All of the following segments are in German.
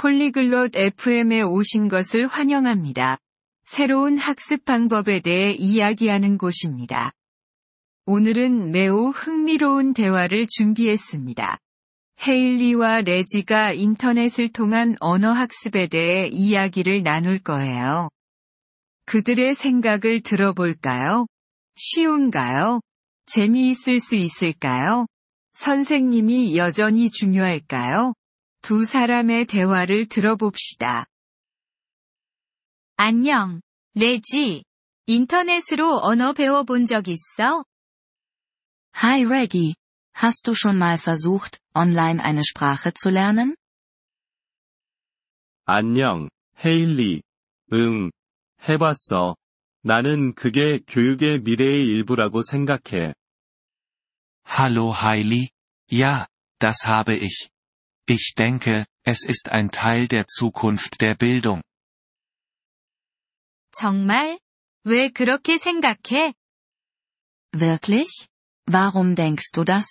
폴리글롯 FM에 오신 것을 환영합니다. 새로운 학습 방법에 대해 이야기하는 곳입니다. 오늘은 매우 흥미로운 대화를 준비했습니다. 헤일리와 레지가 인터넷을 통한 언어 학습에 대해 이야기를 나눌 거예요. 그들의 생각을 들어볼까요? 쉬운가요? 재미있을 수 있을까요? 선생님이 여전히 중요할까요? 두 사람의 대화를 들어봅시다. 안녕, 레지. 인터넷으로 언어 배워본 적 있어? Hi Reggie. Hast du schon mal versucht, online eine Sprache zu lernen? 안녕, 헤일리. 응, 해봤어. 나는 그게 교육의 미래의 일부라고 생각해. Hallo Hailey, ja, das habe ich. Ich denke, es ist ein Teil der Zukunft der Bildung. 정말? 왜 그렇게 생각해? Wirklich? Warum denkst du das?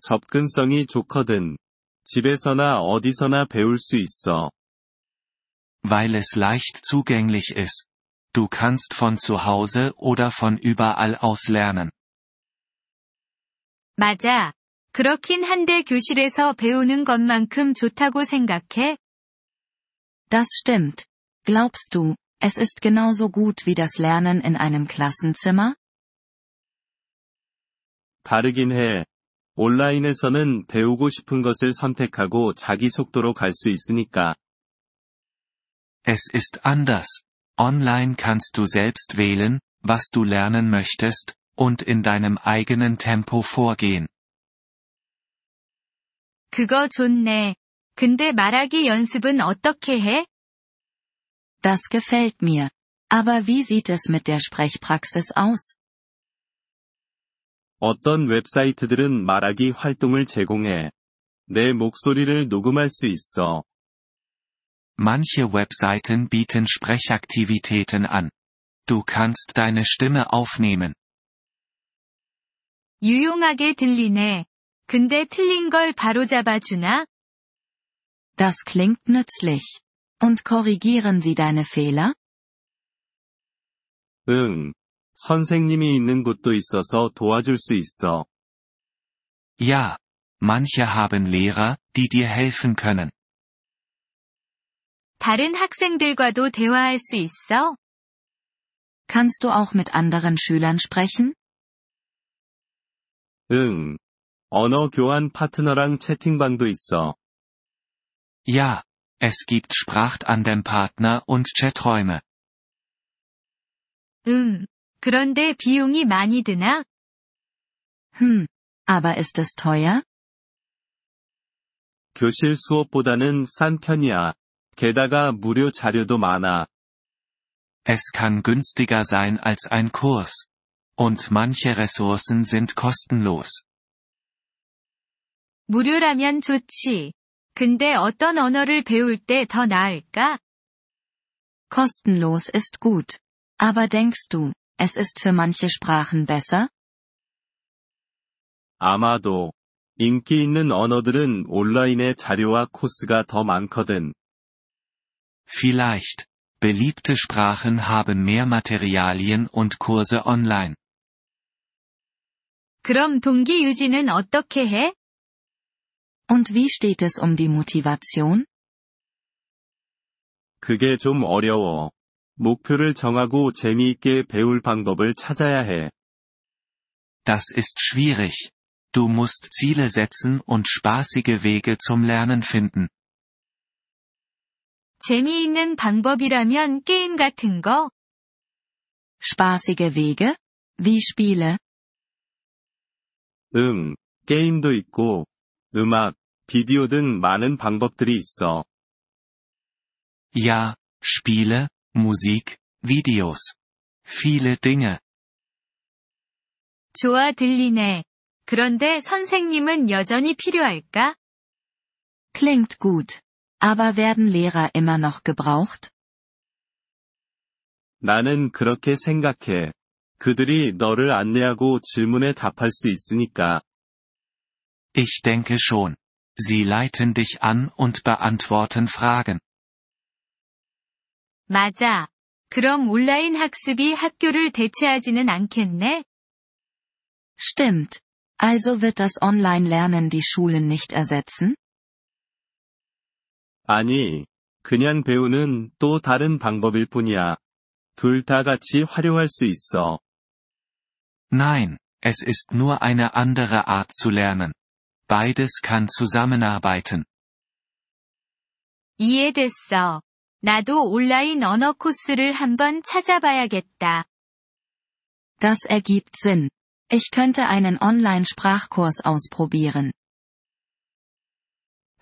접근성이 좋거든. 집에서나 어디서나 배울 수 있어. Weil es leicht zugänglich ist. Du kannst von zu Hause oder von überall aus lernen. 맞아. 그렇긴 한데 교실에서 배우는 것만큼 좋다고 생각해? Das stimmt. Glaubst du, es ist genauso gut wie das Lernen in einem Klassenzimmer? 다르긴 해. 온라인에서는 배우고 싶은 것을 선택하고 자기 속도로 갈 수 있으니까. Es ist anders. Online kannst du selbst wählen, was du lernen möchtest, und in deinem eigenen Tempo vorgehen. 그거 좋네. 근데 말하기 연습은 어떻게 해? Das gefällt mir. Aber wie sieht es mit der Sprechpraxis aus? 어떤 웹사이트들은 말하기 활동을 제공해. 내 목소리를 녹음할 수 있어. Manche Webseiten bieten Sprechaktivitäten an. Du kannst deine Stimme aufnehmen. 유용하게 들리네. 근데 틀린 걸 바로잡아 주나? Das klingt nützlich. Und korrigieren sie deine Fehler? 응. 선생님이 있는 곳도 있어서 도와줄 수 있어. Ja. Manche haben Lehrer, die dir helfen können. 다른 학생들과도 대화할 수 있어? Kannst du auch mit anderen Schülern sprechen? 응. 언어 교환 파트너랑 채팅방도 있어. Ja. Es gibt Sprachtandem-Partner und Chaträume. 음. 그런데 비용이 많이 드나? Hm. Aber ist es teuer? 교실 수업보다는 싼 편이야. 게다가 무료 자료도 많아. Es kann günstiger sein als ein Kurs. Und manche Ressourcen sind kostenlos. 무료라면 좋지. 근데 어떤 언어를 배울 때 더 나을까? Kostenlos ist gut. Aber denkst du, es ist für manche Sprachen besser? 아마도. 인기 있는 언어들은 온라인의 자료와 코스가 더 많거든. Vielleicht. Beliebte Sprachen haben mehr Materialien und Kurse online. 그럼 동기 유지는 어떻게 해? Und wie steht es um die Motivation? 그게 좀 어려워. 목표를 정하고 재미있게 배울 방법을 찾아야 해. Das ist schwierig. Du musst Ziele setzen und spaßige Wege zum Lernen finden. 재미있는 방법이라면 게임 같은 거? Spaßige Wege? Wie Spiele? 응, 게임도 있고, 음악, 비디오 등 많은 방법들이 있어. Ja, Spiele, Musik, Videos. Viele Dinge. 좋아 들리네. 그런데 선생님은 여전히 필요할까? Klingt gut. Aber werden Lehrer immer noch gebraucht? 나는 그렇게 생각해. 그들이 너를 안내하고 질문에 답할 수 있으니까. Ich denke schon. Sie leiten dich an und beantworten Fragen. 맞아. 그럼 온라인 학습이 학교를 대체하지는 않겠네? Stimmt. Also wird das Online-Lernen die Schulen nicht ersetzen? 아니, 그냥 배우는 또 다른 방법일 뿐이야. 둘 다 같이 활용할 수 있어. Nein, es ist nur eine andere Art zu lernen. Beides kann zusammenarbeiten. 이해됐어. 나도 온라인 언어 코스를 한번 찾아봐야겠다. Das ergibt Sinn. Ich könnte einen Online-Sprachkurs ausprobieren.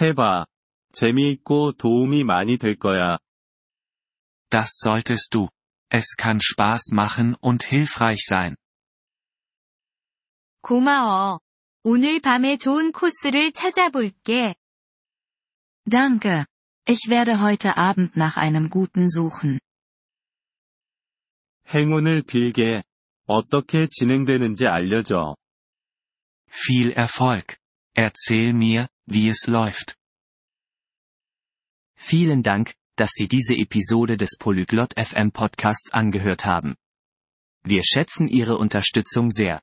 해봐. 재미있고 도움이 많이 될 거야. Das solltest du. Es kann Spaß machen und hilfreich sein. 고마워. 오늘 밤에 좋은 코스를 찾아볼게. Danke. Ich werde heute Abend nach einem guten suchen. 행운을 빌게. 어떻게 진행되는지 알려줘. Viel Erfolg. Erzähl mir, wie es läuft. Vielen Dank, dass Sie diese Episode des Polyglot FM Podcasts angehört haben. Wir schätzen Ihre Unterstützung sehr.